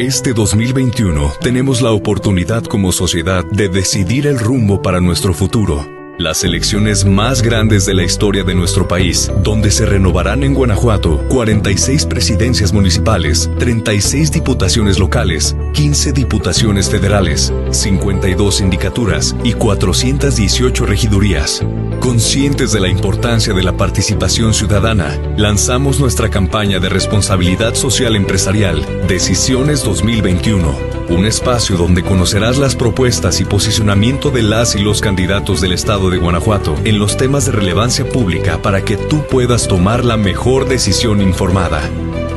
Este 2021 tenemos la oportunidad como sociedad de decidir el rumbo para nuestro futuro las elecciones más grandes de la historia de nuestro país, donde se renovarán en Guanajuato 46 presidencias municipales, 36 diputaciones locales, 15 diputaciones federales, 52 sindicaturas y 418 regidurías. Conscientes de la importancia de la participación ciudadana, lanzamos nuestra campaña de responsabilidad social empresarial, Decisiones 2021 un espacio donde conocerás las propuestas y posicionamiento de las y los candidatos del estado de Guanajuato en los temas de relevancia pública para que tú puedas tomar la mejor decisión informada.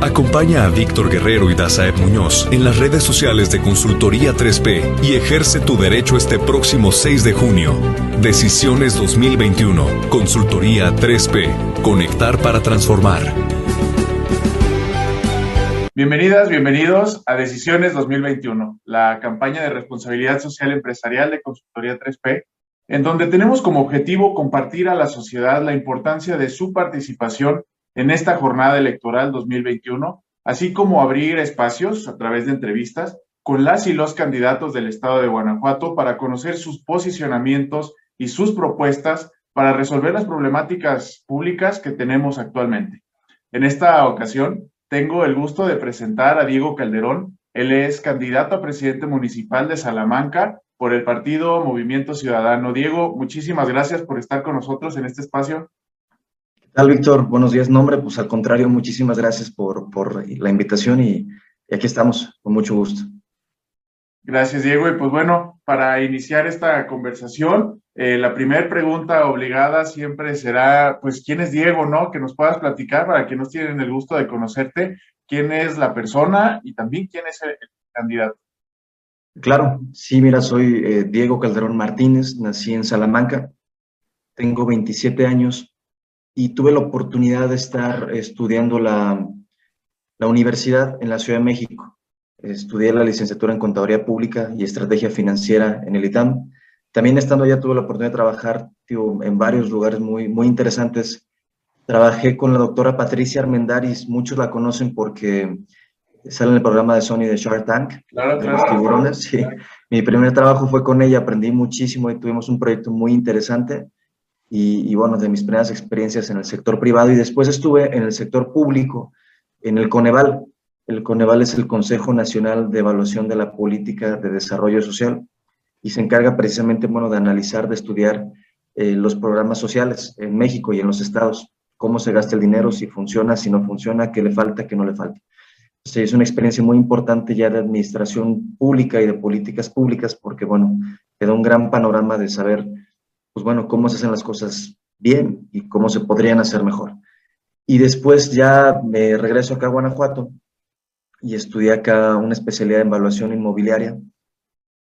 Acompaña a Víctor Guerrero y Dazaeb Muñoz en las redes sociales de Consultoría 3P y ejerce tu derecho este próximo 6 de junio. Decisiones 2021. Consultoría 3P. Conectar para transformar. Bienvenidas, bienvenidos a Decisiones 2021, la campaña de responsabilidad social empresarial de Consultoría 3P, en donde tenemos como objetivo compartir a la sociedad la importancia de su participación en esta jornada electoral 2021, así como abrir espacios a través de entrevistas con las y los candidatos del estado de Guanajuato para conocer sus posicionamientos y sus propuestas para resolver las problemáticas públicas que tenemos actualmente. En esta ocasión, tengo el gusto de presentar a Diego Calderón. Él es candidato a presidente municipal de Salamanca por el partido Movimiento Ciudadano. Diego, muchísimas gracias por estar con nosotros en este espacio. ¿Qué tal, Víctor? Buenos días. Nombre, pues al contrario, muchísimas gracias por, por la invitación y, y aquí estamos, con mucho gusto. Gracias, Diego. Y pues bueno, para iniciar esta conversación, eh, la primera pregunta obligada siempre será, pues, ¿quién es Diego, no? Que nos puedas platicar para quienes tienen el gusto de conocerte, quién es la persona y también quién es el, candidato. Claro, sí, mira, soy eh, Diego Calderón Martínez, nací en Salamanca, tengo 27 años y tuve la oportunidad de estar estudiando la, la universidad en la Ciudad de México. Estudié la licenciatura en Contaduría Pública y Estrategia Financiera en el ITAM también estando allá tuve la oportunidad de trabajar en varios lugares muy, muy interesantes. Trabajé con la doctora Patricia Armendaris, muchos la conocen porque sale en el programa de Sony de Shark Tank, claro, de los tiburones. Sí. Mi primer trabajo fue con ella, aprendí muchísimo y tuvimos un proyecto muy interesante. Y, y, bueno, de mis primeras experiencias en el sector privado y después estuve en el sector público, en el Coneval. El Coneval es el Consejo Nacional de Evaluación de la Política de Desarrollo Social y se encarga precisamente, bueno, de analizar, de estudiar eh, los programas sociales en México y en los estados, cómo se gasta el dinero, si funciona, si no funciona, qué le falta, qué no le falta. Es una experiencia muy importante ya de administración pública y de políticas públicas, porque, bueno, te da un gran panorama de saber, pues, bueno, cómo se hacen las cosas bien y cómo se podrían hacer mejor. Y después ya me regreso acá a Guanajuato y estudié acá una especialidad en evaluación inmobiliaria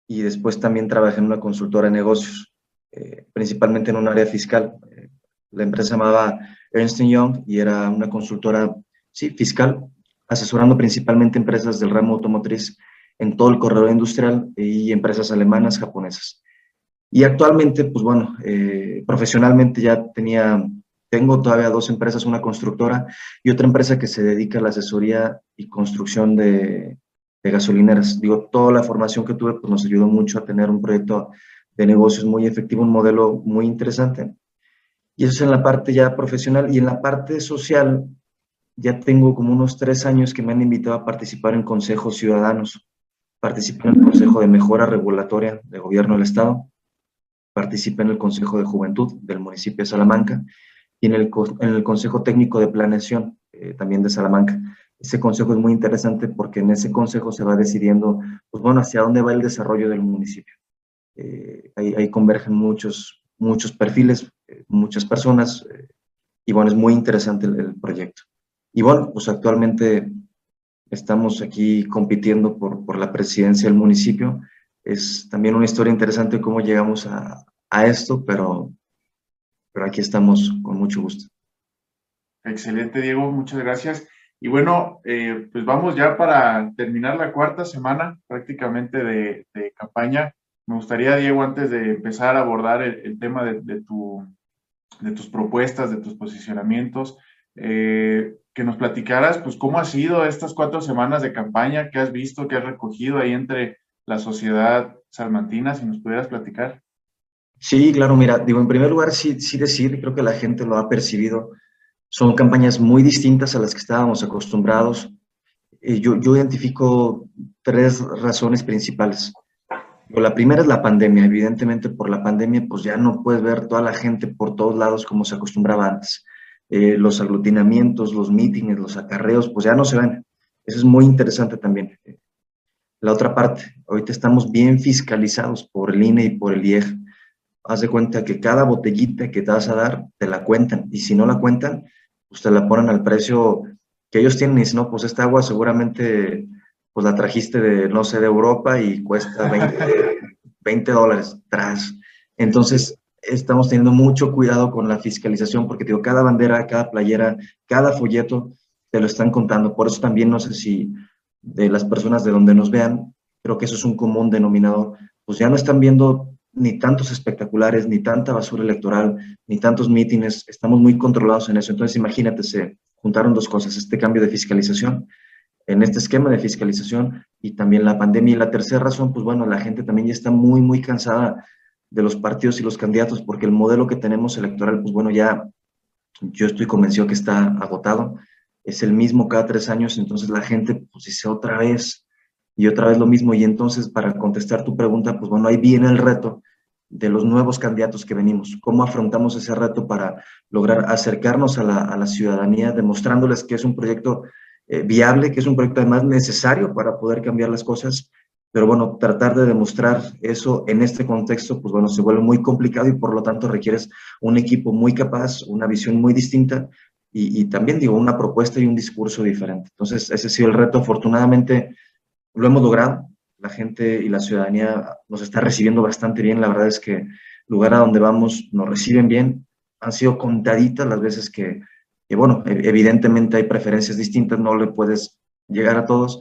y después también trabajé en una consultora de negocios, eh, principalmente en un área fiscal. Eh, la empresa se llamaba Ernst Young y era una consultora sí, fiscal, asesorando principalmente empresas del ramo automotriz en todo el corredor industrial y empresas alemanas, japonesas. Y actualmente, pues bueno, eh, profesionalmente ya tenía, tengo todavía dos empresas, una constructora y otra empresa que se dedica a la asesoría y construcción de, de gasolineras. Digo, toda la formación que tuve pues, nos ayudó mucho a tener un proyecto de negocios muy efectivo, un modelo muy interesante. Y eso es en la parte ya profesional. Y en la parte social, ya tengo como unos tres años que me han invitado a participar en consejos ciudadanos. Participé en el Consejo de Mejora Regulatoria de Gobierno del Estado. Participé en el Consejo de Juventud del municipio de Salamanca y en el, en el Consejo Técnico de Planeación eh, también de Salamanca. Ese consejo es muy interesante porque en ese consejo se va decidiendo, pues bueno, hacia dónde va el desarrollo del municipio. Eh, ahí, convergen muchos, muchos perfiles, eh, muchas personas, eh, y bueno, es muy interesante el, proyecto. Y bueno, pues actualmente estamos aquí compitiendo por, por la presidencia del municipio. Es también una historia interesante cómo llegamos a, a esto, pero, pero aquí estamos con mucho gusto. Excelente, Diego, muchas gracias. Y bueno, eh, pues vamos ya para terminar la cuarta semana prácticamente de, campaña. Me gustaría, Diego, antes de empezar a abordar el, tema de, tu, de tus propuestas, de tus posicionamientos, eh, que nos platicaras, pues, cómo ha sido estas cuatro semanas de campaña, qué has visto, qué has recogido ahí entre la sociedad salmantina, si nos pudieras platicar. Sí, claro, mira, digo, en primer lugar, sí, sí decir, creo que la gente lo ha percibido, son campañas muy distintas a las que estábamos acostumbrados. Eh, yo, yo identifico tres razones principales. La primera es la pandemia. Evidentemente, por la pandemia, pues ya no puedes ver toda la gente por todos lados como se acostumbraba antes. Eh, los aglutinamientos, los mítines, los acarreos, pues ya no se ven. Eso es muy interesante también. La otra parte, ahorita estamos bien fiscalizados por el INE y por el IEG. Haz de cuenta que cada botellita que te vas a dar, te la cuentan. Y si no la cuentan, pues te la ponen al precio que ellos tienen. Y si no, pues esta agua seguramente pues la trajiste de, no sé, de Europa y cuesta 20, dólares tras. Entonces, estamos teniendo mucho cuidado con la fiscalización porque, digo, cada bandera, cada playera, cada folleto te lo están contando. Por eso también no sé si de las personas de donde nos vean, creo que eso es un común denominador, pues ya no están viendo ni tantos espectaculares, ni tanta basura electoral, ni tantos mítines, estamos muy controlados en eso. Entonces, imagínate, se juntaron dos cosas, este cambio de fiscalización en este esquema de fiscalización y también la pandemia. Y la tercera razón, pues bueno, la gente también ya está muy, muy cansada de los partidos y los candidatos porque el modelo que tenemos electoral, pues bueno, ya yo estoy convencido que está agotado. Es el mismo cada tres años, entonces la gente pues dice otra vez y otra vez lo mismo. Y entonces para contestar tu pregunta, pues bueno, ahí viene el reto de los nuevos candidatos que venimos. ¿Cómo afrontamos ese reto para lograr acercarnos a la, ciudadanía, demostrándoles que es un proyecto eh, viable, que es un proyecto además necesario para poder cambiar las cosas, pero bueno, tratar de demostrar eso en este contexto, pues bueno, se vuelve muy complicado y por lo tanto requieres un equipo muy capaz, una visión muy distinta y, también digo, una propuesta y un discurso diferente. Entonces, ese ha sido el reto. Afortunadamente, lo hemos logrado. La gente y la ciudadanía nos está recibiendo bastante bien. La verdad es que lugar a donde vamos nos reciben bien. Han sido contaditas las veces que, y bueno, evidentemente hay preferencias distintas, no le puedes llegar a todos,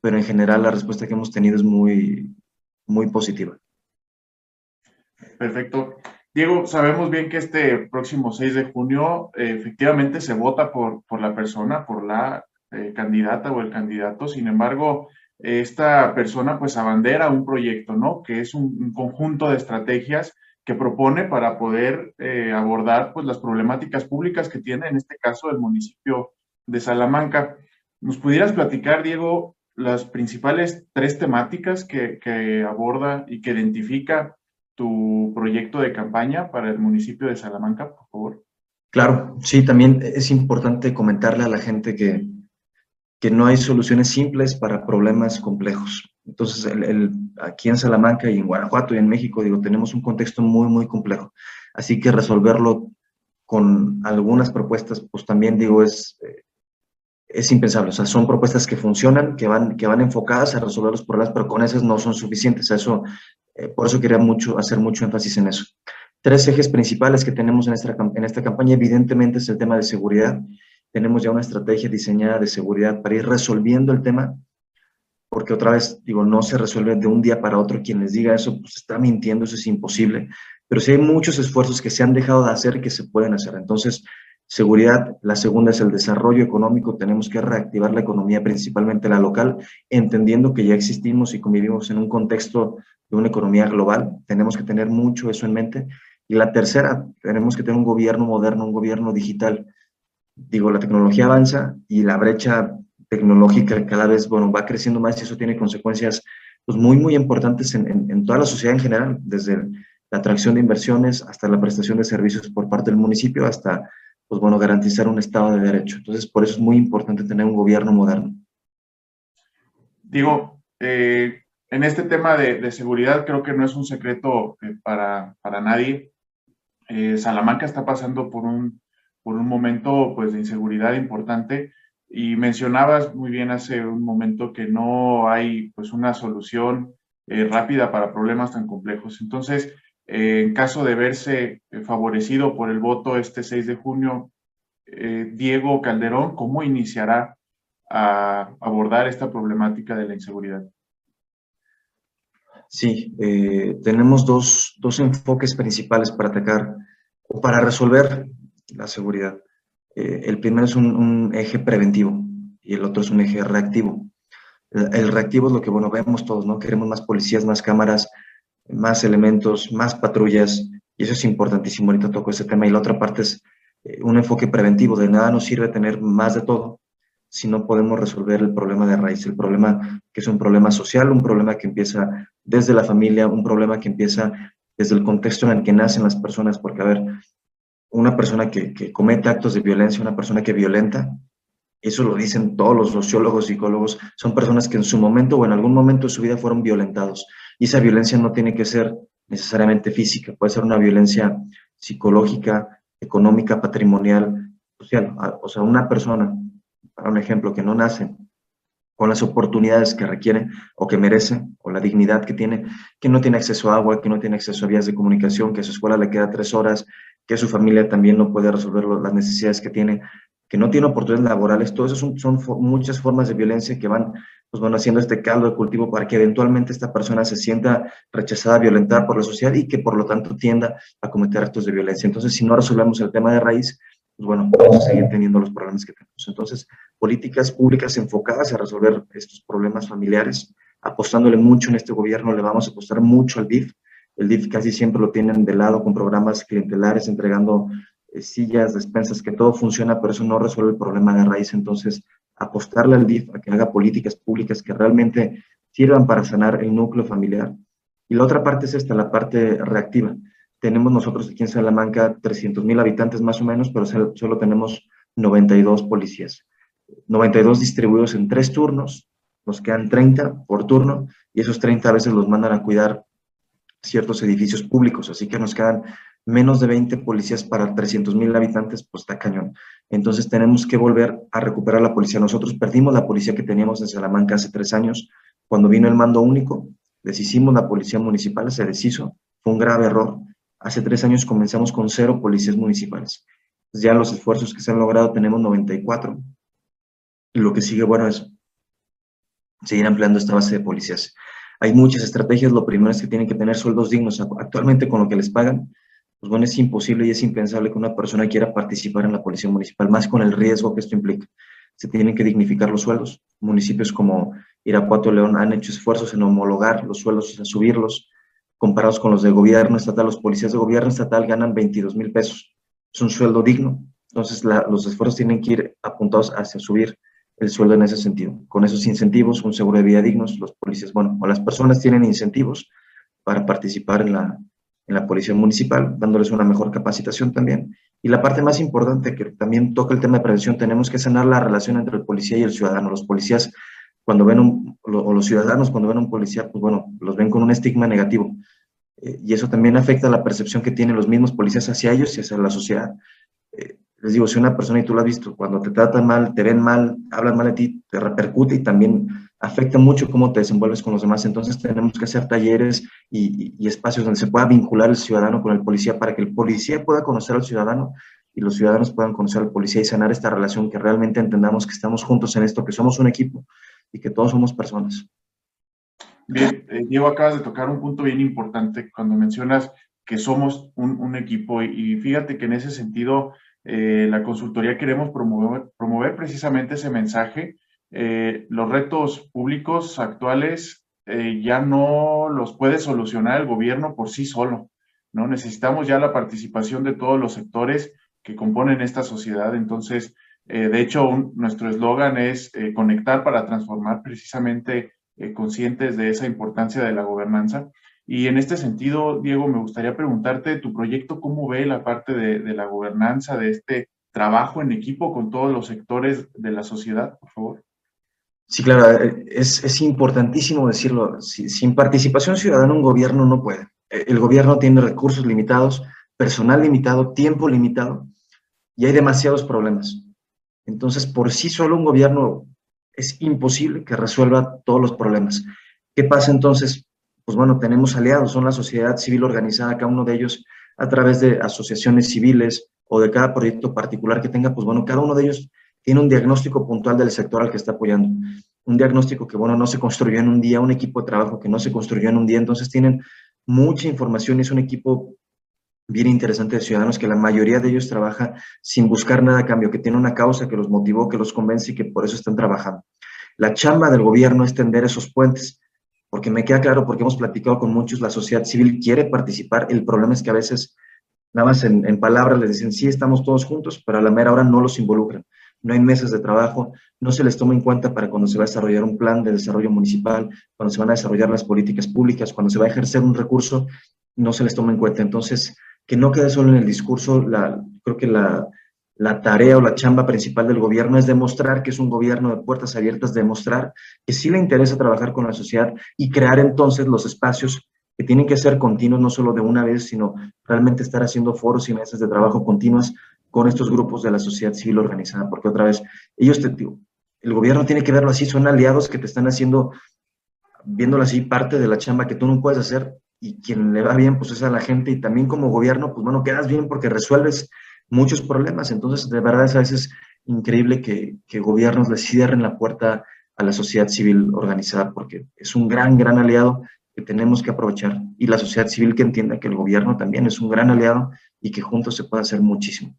pero en general la respuesta que hemos tenido es muy, muy positiva. Perfecto. Diego, sabemos bien que este próximo 6 de junio eh, efectivamente se vota por, por la persona, por la eh, candidata o el candidato. Sin embargo, esta persona pues abandera un proyecto, ¿no? Que es un conjunto de estrategias que propone para poder eh, abordar pues, las problemáticas públicas que tiene, en este caso, el municipio de Salamanca. ¿Nos pudieras platicar, Diego, las principales tres temáticas que, que aborda y que identifica tu proyecto de campaña para el municipio de Salamanca, por favor? Claro, sí, también es importante comentarle a la gente que, que no hay soluciones simples para problemas complejos. Entonces, el, aquí en Salamanca y en Guanajuato y en México, digo, tenemos un contexto muy, muy complejo. Así que resolverlo con algunas propuestas, pues también digo, es, eh, es impensable. O sea, son propuestas que funcionan, que van, que van enfocadas a resolver los problemas, pero con esas no son suficientes. Eso, eh, por eso quería mucho, hacer mucho énfasis en eso. Tres ejes principales que tenemos en esta, en esta campaña, evidentemente, es el tema de seguridad. Tenemos ya una estrategia diseñada de seguridad para ir resolviendo el tema porque otra vez, digo, no se resuelve de un día para otro. Quien les diga eso, pues está mintiendo, eso es imposible. Pero sí hay muchos esfuerzos que se han dejado de hacer y que se pueden hacer. Entonces, seguridad, la segunda es el desarrollo económico. Tenemos que reactivar la economía, principalmente la local, entendiendo que ya existimos y convivimos en un contexto de una economía global. Tenemos que tener mucho eso en mente. Y la tercera, tenemos que tener un gobierno moderno, un gobierno digital. Digo, la tecnología avanza y la brecha tecnológica cada vez, bueno, va creciendo más y eso tiene consecuencias pues, muy, muy importantes en, en, toda la sociedad en general, desde la atracción de inversiones hasta la prestación de servicios por parte del municipio, hasta, pues bueno, garantizar un Estado de Derecho. Entonces, por eso es muy importante tener un gobierno moderno. Digo, eh, en este tema de, de, seguridad creo que no es un secreto eh, para, para, nadie. Eh, Salamanca está pasando por un, por un momento pues, de inseguridad importante y mencionabas muy bien hace un momento que no hay pues una solución eh, rápida para problemas tan complejos. Entonces, en caso de verse eh, favorecido por el voto este 6 de junio, Diego Calderón, ¿cómo iniciará a abordar esta problemática de la inseguridad? Sí, tenemos dos, dos enfoques principales para atacar o para resolver la seguridad. Eh, el primero es un, eje preventivo y el otro es un eje reactivo. El, reactivo es lo que, bueno, vemos todos, ¿no? Queremos más policías, más cámaras, más elementos, más patrullas, y eso es importantísimo. Ahorita toco ese tema. Y la otra parte es eh, un enfoque preventivo. De nada nos sirve tener más de todo si no podemos resolver el problema de raíz, el problema que es un problema social, un problema que empieza desde la familia, un problema que empieza desde el contexto en el que nacen las personas, porque, a ver, una persona que, que comete actos de violencia, una persona que violenta, eso lo dicen todos los sociólogos, psicólogos, son personas que en su momento o en algún momento de su vida fueron violentados. Y esa violencia no tiene que ser necesariamente física, puede ser una violencia psicológica, económica, patrimonial, social. O sea, una persona, para un ejemplo, que no nace con las oportunidades que requiere o que merece, o la dignidad que tiene, que no tiene acceso a agua, que no tiene acceso a vías de comunicación, que a su escuela le queda tres horas, que su familia también no puede resolver las necesidades que tiene, que no tiene oportunidades laborales, todo eso son, muchas formas de violencia que van, pues van haciendo este caldo de cultivo para que eventualmente esta persona se sienta rechazada, violentada por la sociedad y que por lo tanto tienda a cometer actos de violencia. Entonces, si no resolvemos el tema de raíz, pues bueno, vamos a seguir teniendo los problemas que tenemos. Entonces, políticas públicas enfocadas a resolver estos problemas familiares, apostándole mucho en este gobierno, le vamos a apostar mucho al DIF. El DIF casi siempre lo tienen de lado con programas clientelares, entregando sillas, despensas, que todo funciona, pero eso no resuelve el problema de raíz. Entonces, apostarle al DIF a que haga políticas públicas que realmente sirvan para sanar el núcleo familiar. Y la otra parte es esta, la parte reactiva tenemos nosotros aquí en Salamanca 300 mil habitantes más o menos, pero solo tenemos 92 policías. 92 distribuidos en tres turnos, nos quedan 30 por turno y esos 30 a veces los mandan a cuidar ciertos edificios públicos, así que nos quedan menos de 20 policías para 300 mil habitantes, pues está cañón. Entonces tenemos que volver a recuperar la policía. Nosotros perdimos la policía que teníamos en Salamanca hace tres años, cuando vino el mando único, deshicimos la policía municipal, se deshizo, fue un grave error, Hace tres años comenzamos con cero policías municipales. Ya los esfuerzos que se han logrado tenemos 94. Y lo que sigue, bueno, es seguir ampliando esta base de policías. Hay muchas estrategias. Lo primero es que tienen que tener sueldos dignos. Actualmente con lo que les pagan, pues bueno, es imposible y es impensable que una persona quiera participar en la policía municipal, más con el riesgo que esto implica. Se tienen que dignificar los sueldos. Municipios como Irapuato León han hecho esfuerzos en homologar los sueldos, en subirlos comparados con los de gobierno estatal. Los policías de gobierno estatal ganan 22 mil pesos. Es un sueldo digno. Entonces, los esfuerzos tienen que ir apuntados hacia subir el sueldo en ese sentido. Con esos incentivos, un seguro de vida dignos, los policías, bueno, o las personas tienen incentivos para participar en la, en la policía municipal, dándoles una mejor capacitación también. Y la parte más importante, que también toca el tema de prevención, tenemos que sanar la relación entre el policía y el ciudadano. Los policías, cuando ven un, o los ciudadanos, cuando ven un policía, pues bueno, los ven con un estigma negativo. Eh, y eso también afecta la percepción que tienen los mismos policías hacia ellos y hacia la sociedad. Eh, les digo, si una persona, y tú lo has visto, cuando te tratan mal, te ven mal, hablan mal de ti, te repercute y también afecta mucho cómo te desenvuelves con los demás. Entonces tenemos que hacer talleres y, y, espacios donde se pueda vincular el ciudadano con el policía para que el policía pueda conocer al ciudadano y los ciudadanos puedan conocer al policía y sanar esta relación, que realmente entendamos que estamos juntos en esto, que somos un equipo y que todos somos personas. Bien, eh, Diego, acabas de tocar un punto bien importante cuando mencionas que somos un, equipo y, fíjate que en ese sentido eh, la consultoría queremos promover, precisamente ese mensaje. Eh, los retos públicos actuales ya no los puede solucionar el gobierno por sí solo, ¿no? Necesitamos ya la participación de todos los sectores que componen esta sociedad. Entonces, de hecho, nuestro eslogan es conectar para transformar precisamente eh, conscientes de esa importancia de la gobernanza. Y en este sentido, Diego, me gustaría preguntarte, tu proyecto, ¿cómo ve la parte de, la gobernanza, de este trabajo en equipo con todos los sectores de la sociedad, por favor? Sí, claro, eh, es, es importantísimo decirlo. sin participación ciudadana un gobierno no puede. Eh, el gobierno tiene recursos limitados, personal limitado, tiempo limitado y hay demasiados problemas. Entonces, por sí solo un gobierno es imposible que resuelva todos los problemas. ¿Qué pasa entonces? Pues bueno, tenemos aliados, son la sociedad civil organizada, cada uno de ellos a través de asociaciones civiles o de cada proyecto particular que tenga, pues bueno, cada uno de ellos tiene un diagnóstico puntual del sector al que está apoyando. Un diagnóstico que, bueno, no se construyó en un día, un equipo de trabajo que no se construyó en un día, entonces tienen mucha información y es un equipo bien interesante de ciudadanos, que la mayoría de ellos trabaja sin buscar nada a cambio, que tiene una causa que los motivó, que los convence y que por eso están trabajando. La chamba del gobierno es tender esos puentes, porque me queda claro, porque hemos platicado con muchos, la sociedad civil quiere participar, el problema es que a veces nada más en, palabras les dicen, sí, estamos todos juntos, pero a la mera hora no los involucran no hay meses de trabajo, no se les toma en cuenta para cuando se va a desarrollar un plan de desarrollo municipal, cuando se van a desarrollar las políticas públicas, cuando se va a ejercer un recurso, no se les toma en cuenta. Entonces, que no quede solo en el discurso, la, creo que la, la tarea o la chamba principal del gobierno es demostrar que es un gobierno de puertas abiertas, demostrar que sí le interesa trabajar con la sociedad y crear entonces los espacios que tienen que ser continuos, no solo de una vez, sino realmente estar haciendo foros y mesas de trabajo continuas con estos grupos de la sociedad civil organizada, porque otra vez, ellos te el gobierno tiene que verlo así, son aliados que te están haciendo, viéndolo así, parte de la chamba que tú no puedes hacer y quien le va bien, pues es a la gente y también como gobierno, pues bueno, quedas bien porque resuelves muchos problemas. Entonces, de verdad es a veces increíble que, que gobiernos le cierren la puerta a la sociedad civil organizada porque es un gran, gran aliado que tenemos que aprovechar y la sociedad civil que entienda que el gobierno también es un gran aliado y que juntos se puede hacer muchísimo.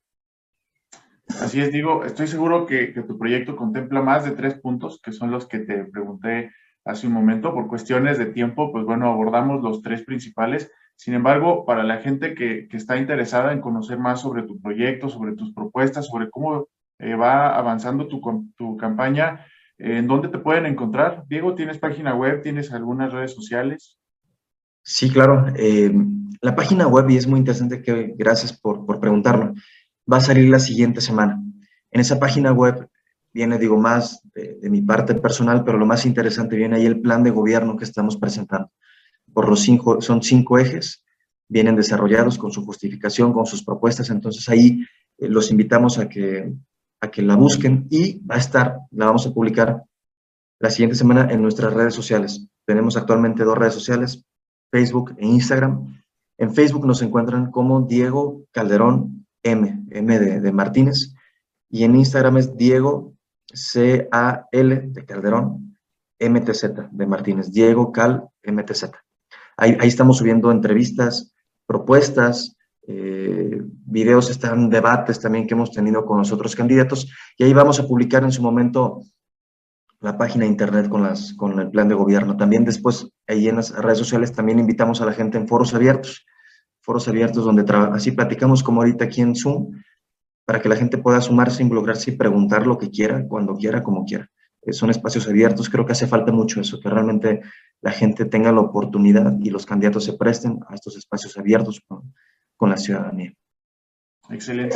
Así es, digo, estoy seguro que, que, tu proyecto contempla más de tres puntos, que son los que te pregunté hace un momento. Por cuestiones de tiempo, pues bueno, abordamos los tres principales. Sin embargo, para la gente que, está interesada en conocer más sobre tu proyecto, sobre tus propuestas, sobre cómo eh, va avanzando tu, campaña, ¿en dónde te pueden encontrar? Diego, ¿tienes página web? ¿Tienes algunas redes sociales? Sí, claro. Eh, la página web, y es muy interesante que gracias por, por preguntarlo va a salir la siguiente semana. En esa página web viene, digo, más de, mi parte personal, pero lo más interesante viene ahí el plan de gobierno que estamos presentando. Por los cinco, son cinco ejes, vienen desarrollados con su justificación, con sus propuestas, entonces ahí eh, los invitamos a que, a que la busquen y va a estar, la vamos a publicar la siguiente semana en nuestras redes sociales. Tenemos actualmente dos redes sociales, Facebook e Instagram. En Facebook nos encuentran como Diego Calderón M, M de, Martínez, y en Instagram es Diego C-A-L de Calderón, MTZ de Martínez, Diego Cal MTZ. Ahí, estamos subiendo entrevistas, propuestas, eh, videos, están debates también que hemos tenido con los otros candidatos, y ahí vamos a publicar en su momento la página de internet con, las, con el plan de gobierno. También después, ahí en las redes sociales, también invitamos a la gente en foros abiertos foros abiertos donde así platicamos como ahorita aquí en Zoom, para que la gente pueda sumarse, involucrarse y preguntar lo que quiera, cuando quiera, como quiera. Eh, son espacios abiertos, creo que hace falta mucho eso, que realmente la gente tenga la oportunidad y los candidatos se presten a estos espacios abiertos con, con la ciudadanía. Excelente.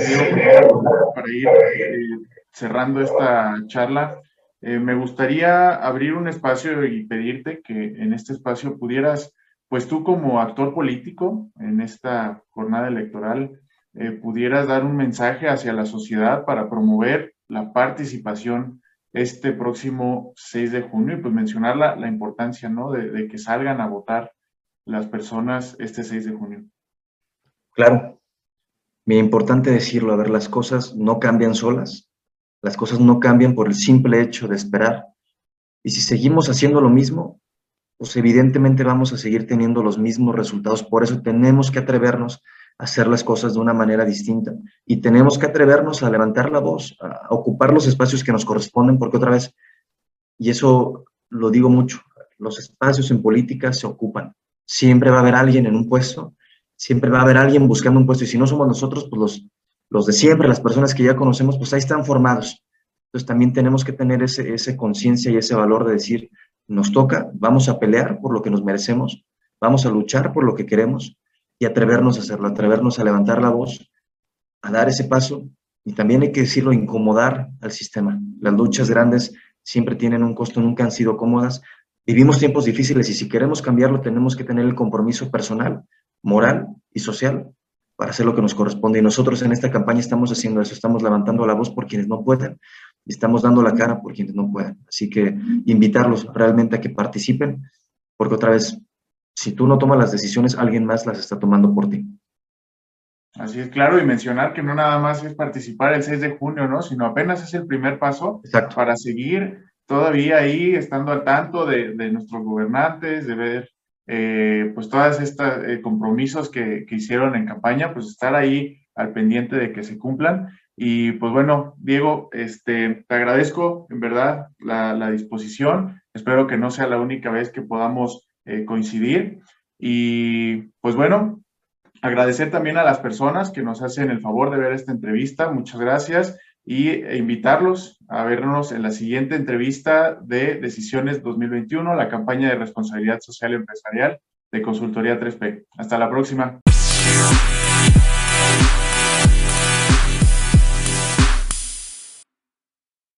Para ir eh, cerrando esta charla, eh, me gustaría abrir un espacio y pedirte que en este espacio pudieras pues tú como actor político en esta jornada electoral eh, pudieras dar un mensaje hacia la sociedad para promover la participación este próximo 6 de junio y pues mencionar la, la importancia ¿no? de, que salgan a votar las personas este 6 de junio. Claro, muy importante decirlo, a ver, las cosas no cambian solas, las cosas no cambian por el simple hecho de esperar. Y si seguimos haciendo lo mismo, pues evidentemente vamos a seguir teniendo los mismos resultados. Por eso tenemos que atrevernos hacer las cosas de una manera distinta y tenemos que atrevernos a levantar la voz, a ocupar los espacios que nos corresponden, porque otra vez, y eso lo digo mucho, los espacios en política se ocupan. Siempre va a haber alguien en un puesto, siempre va a haber alguien buscando un puesto y si no somos nosotros, pues los, los de siempre, las personas que ya conocemos, pues ahí están formados. Entonces también tenemos que tener ese, ese conciencia y ese valor de decir, nos toca, vamos a pelear por lo que nos merecemos, vamos a luchar por lo que queremos y atrevernos a hacerlo, atrevernos a levantar la voz, a dar ese paso y también hay que decirlo, incomodar al sistema. Las luchas grandes siempre tienen un costo, nunca han sido cómodas. Vivimos tiempos difíciles y si queremos cambiarlo tenemos que tener el compromiso personal, moral y social para hacer lo que nos corresponde. Y nosotros en esta campaña estamos haciendo eso, estamos levantando la voz por quienes no pueden, estamos dando la cara por quienes no pueden. Así que invitarlos realmente a que participen, porque otra vez, si tú no tomas las decisiones, alguien más las está tomando por ti. Así es, claro, y mencionar que no nada más es participar el 6 de junio, ¿no? Sino apenas es el primer paso Exacto. para seguir todavía ahí, estando al tanto de, de nuestros gobernantes, de ver eh, pues todas estos eh, compromisos que, que, hicieron en campaña, pues estar ahí al pendiente de que se cumplan. Y pues bueno, Diego, este, te agradezco en verdad la, la disposición. Espero que no sea la única vez que podamos eh, coincidir. Y pues bueno, agradecer también a las personas que nos hacen el favor de ver esta entrevista. Muchas gracias y e invitarlos a vernos en la siguiente entrevista de Decisiones 2021, la campaña de responsabilidad social empresarial de Consultoría 3P. Hasta la próxima.